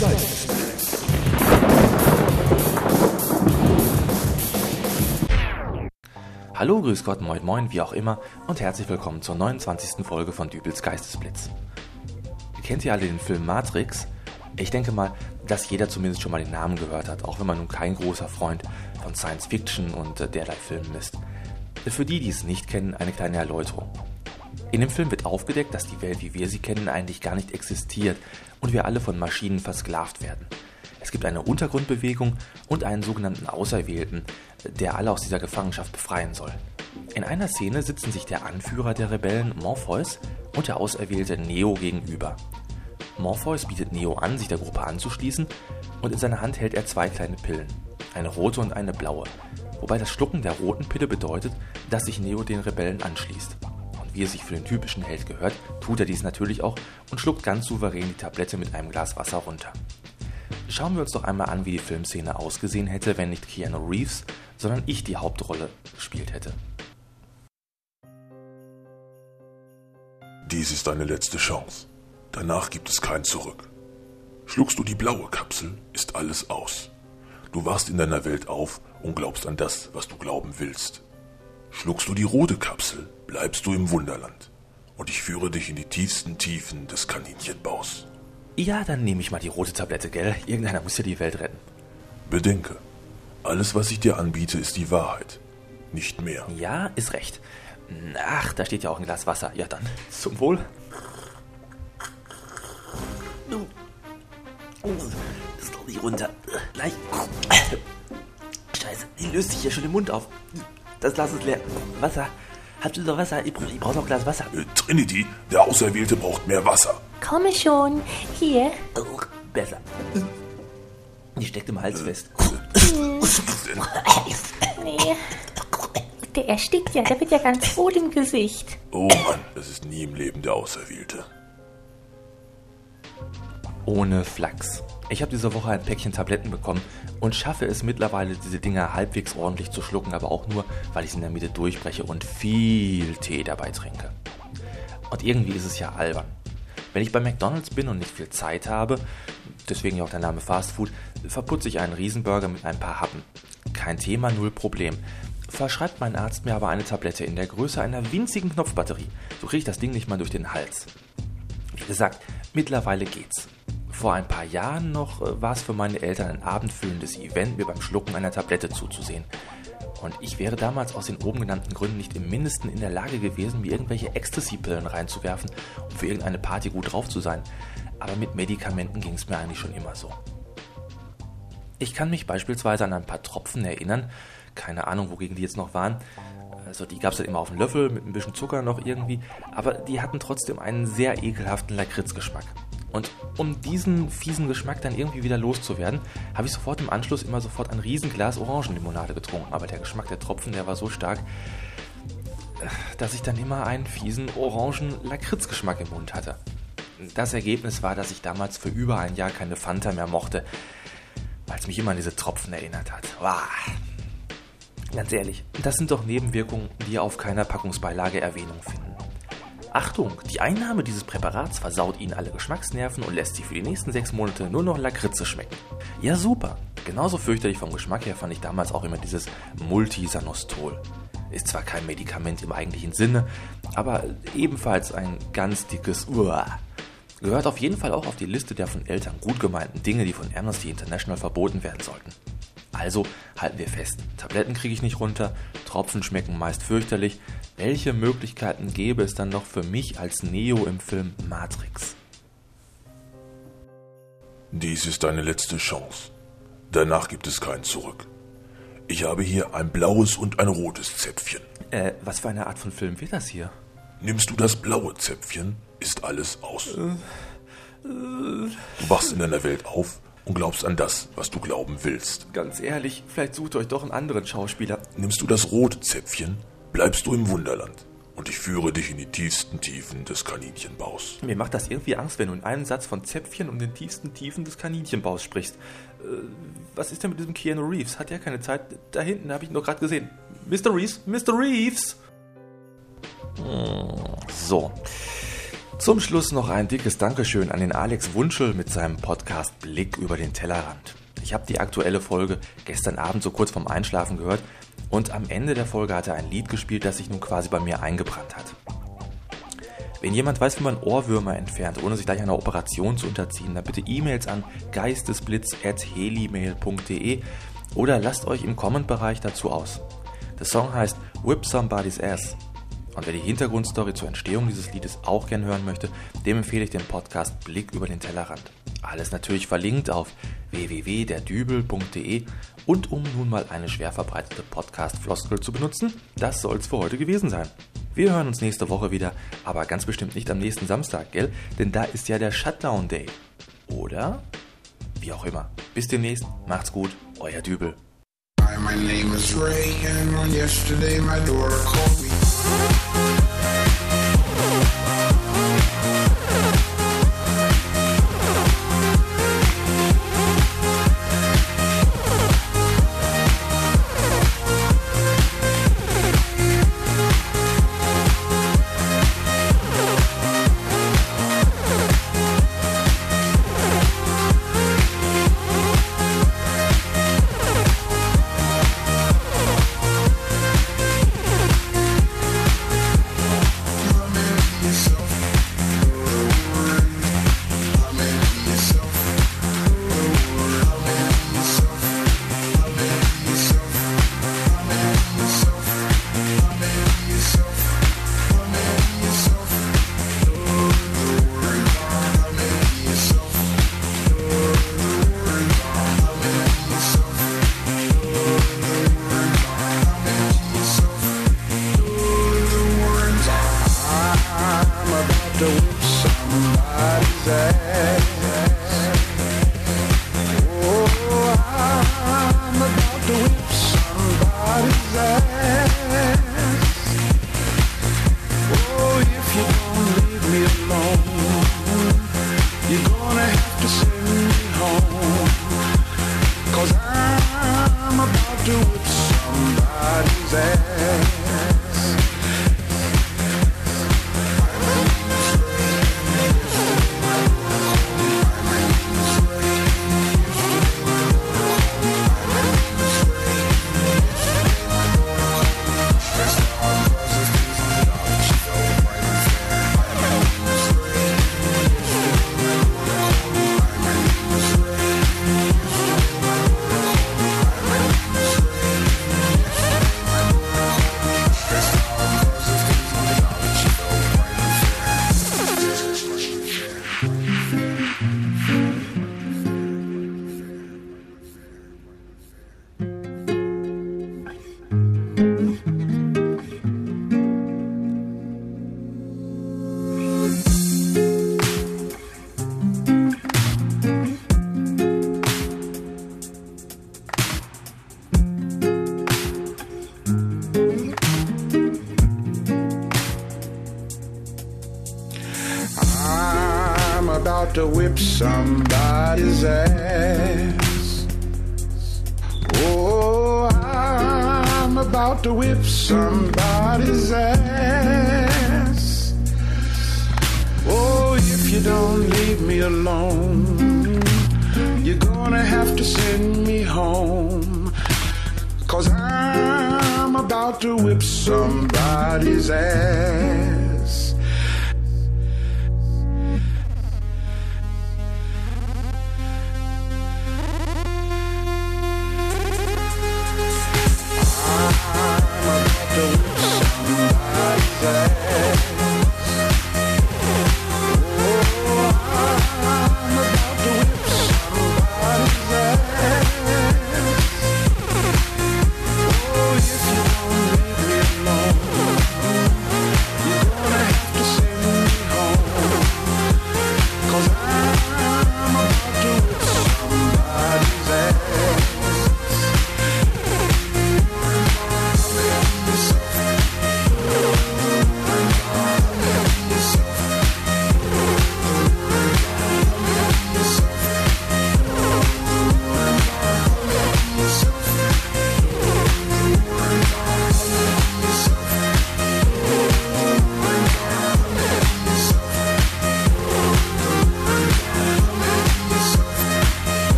Geistesblitz. Hallo, grüß Gott, moin moin, wie auch immer und herzlich willkommen zur 29. Folge von Dübels Geistesblitz. Kennt ihr alle den Film Matrix? Ich denke mal, dass jeder zumindest schon mal den Namen gehört hat, auch wenn man nun kein großer Freund von Science Fiction und äh, derlei Filmen ist. Für die, die es nicht kennen, eine kleine Erläuterung. In dem Film wird aufgedeckt, dass die Welt, wie wir sie kennen, eigentlich gar nicht existiert und wir alle von Maschinen versklavt werden. Es gibt eine Untergrundbewegung und einen sogenannten Auserwählten, der alle aus dieser Gefangenschaft befreien soll. In einer Szene sitzen sich der Anführer der Rebellen, Morpheus, und der Auserwählte Neo gegenüber. Morpheus bietet Neo an, sich der Gruppe anzuschließen, und in seiner Hand hält er zwei kleine Pillen, eine rote und eine blaue, wobei das Schlucken der roten Pille bedeutet, dass sich Neo den Rebellen anschließt. Wie es sich für den typischen Held gehört, tut er dies natürlich auch und schluckt ganz souverän die Tablette mit einem Glas Wasser runter. Schauen wir uns doch einmal an, wie die Filmszene ausgesehen hätte, wenn nicht Keanu Reeves, sondern ich die Hauptrolle gespielt hätte. Dies ist deine letzte Chance. Danach gibt es kein Zurück. Schluckst du die blaue Kapsel, ist alles aus. Du wachst in deiner Welt auf und glaubst an das, was du glauben willst. Schluckst du die rote Kapsel, bleibst du im Wunderland. Und ich führe dich in die tiefsten Tiefen des Kaninchenbaus. Ja, dann nehme ich mal die rote Tablette, gell? Irgendeiner muss ja die Welt retten. Bedenke, alles, was ich dir anbiete, ist die Wahrheit. Nicht mehr. Ja, ist recht. Ach, da steht ja auch ein Glas Wasser. Ja, dann zum Wohl. Das glaube ich runter. Gleich. Scheiße, die löst sich hier schon im Mund auf. Das Glas ist leer. Wasser. Habt ihr noch Wasser? Ich, ich brauche noch ein Glas Wasser. Äh, Trinity, der Auserwählte braucht mehr Wasser. Komme schon. Hier. Oh, besser. Die steckt im Hals fest. Was ist denn? Nee. Der erstickt ja, der wird ja ganz rot im Gesicht. Oh Mann, das ist nie im Leben der Auserwählte. Ohne Flachs. Ich habe diese Woche ein Päckchen Tabletten bekommen und schaffe es mittlerweile, diese Dinger halbwegs ordentlich zu schlucken, aber auch nur, weil ich sie in der Mitte durchbreche und viel Tee dabei trinke. Und irgendwie ist es ja albern. Wenn ich bei McDonald's bin und nicht viel Zeit habe, deswegen ja auch der Name Fast Food, verputze ich einen Riesenburger mit ein paar Happen. Kein Thema, null Problem. Verschreibt mein Arzt mir aber eine Tablette in der Größe einer winzigen Knopfbatterie. So kriege ich das Ding nicht mal durch den Hals. Wie gesagt, mittlerweile geht's. Vor ein paar Jahren noch äh, war es für meine Eltern ein abendfüllendes Event, mir beim Schlucken einer Tablette zuzusehen. Und ich wäre damals aus den oben genannten Gründen nicht im Mindesten in der Lage gewesen, mir irgendwelche Ecstasy-Pillen reinzuwerfen, um für irgendeine Party gut drauf zu sein. Aber mit Medikamenten ging es mir eigentlich schon immer so. Ich kann mich beispielsweise an ein paar Tropfen erinnern, keine Ahnung, wogegen die jetzt noch waren. Also die gab es halt immer auf dem Löffel mit ein bisschen Zucker noch irgendwie, aber die hatten trotzdem einen sehr ekelhaften Lakritzgeschmack. Und um diesen fiesen Geschmack dann irgendwie wieder loszuwerden, habe ich sofort im Anschluss immer sofort ein Riesenglas Orangenlimonade getrunken. Aber der Geschmack der Tropfen, der war so stark, dass ich dann immer einen fiesen Orangen-Lakritzgeschmack im Mund hatte. Das Ergebnis war, dass ich damals für über ein Jahr keine Fanta mehr mochte, weil es mich immer an diese Tropfen erinnert hat. Wow. Ganz ehrlich, das sind doch Nebenwirkungen, die auf keiner Packungsbeilage Erwähnung finden. Achtung, die Einnahme dieses Präparats versaut Ihnen alle Geschmacksnerven und lässt Sie für die nächsten sechs Monate nur noch Lakritze schmecken. Ja, super. Genauso fürchterlich vom Geschmack her fand ich damals auch immer dieses Multisanostol. Ist zwar kein Medikament im eigentlichen Sinne, aber ebenfalls ein ganz dickes Uah. Gehört auf jeden Fall auch auf die Liste der von Eltern gut gemeinten Dinge, die von Amnesty International verboten werden sollten. Also halten wir fest, Tabletten kriege ich nicht runter, Tropfen schmecken meist fürchterlich. Welche Möglichkeiten gäbe es dann noch für mich als Neo im Film Matrix? Dies ist deine letzte Chance. Danach gibt es kein Zurück. Ich habe hier ein blaues und ein rotes Zäpfchen. Äh, was für eine Art von Film wird das hier? Nimmst du das blaue Zäpfchen, ist alles aus. Du wachst in deiner Welt auf und glaubst an das, was du glauben willst. Ganz ehrlich, vielleicht sucht euch doch einen anderen Schauspieler. Nimmst du das rote Zäpfchen, bleibst du im Wunderland. Und ich führe dich in die tiefsten Tiefen des Kaninchenbaus. Mir macht das irgendwie Angst, wenn du in einem Satz von Zäpfchen und den tiefsten Tiefen des Kaninchenbaus sprichst. Äh, was ist denn mit diesem Keanu Reeves? Hat er keine Zeit? Da hinten habe ich ihn doch gerade gesehen. Mr. Reeves? Mr. Reeves! So. Zum Schluss noch ein dickes Dankeschön an den Alex Wunschel mit seinem Podcast Blick über den Tellerrand. Ich habe die aktuelle Folge gestern Abend so kurz vorm Einschlafen gehört und am Ende der Folge hat er ein Lied gespielt, das sich nun quasi bei mir eingebrannt hat. Wenn jemand weiß, wie man Ohrwürmer entfernt, ohne sich gleich einer Operation zu unterziehen, dann bitte E-Mails an geistesblitz.helimail.de oder lasst euch im Comment-Bereich dazu aus. Der Song heißt Whip Somebody's Ass und wer die Hintergrundstory zur Entstehung dieses Liedes auch gern hören möchte, dem empfehle ich den Podcast Blick über den Tellerrand. Alles natürlich verlinkt auf www.derdübel.de und um nun mal eine schwer verbreitete Podcast-Floskel zu benutzen, das soll's für heute gewesen sein. Wir hören uns nächste Woche wieder, aber ganz bestimmt nicht am nächsten Samstag, gell? Denn da ist ja der Shutdown Day. Oder? Wie auch immer. Bis demnächst, macht's gut, euer Dübel. Hi, Bye. Somebody's ass. Oh, I'm about to whip somebody's ass. Oh, if you don't leave me alone, you're gonna have to send me home. Cause I'm about to whip somebody's ass.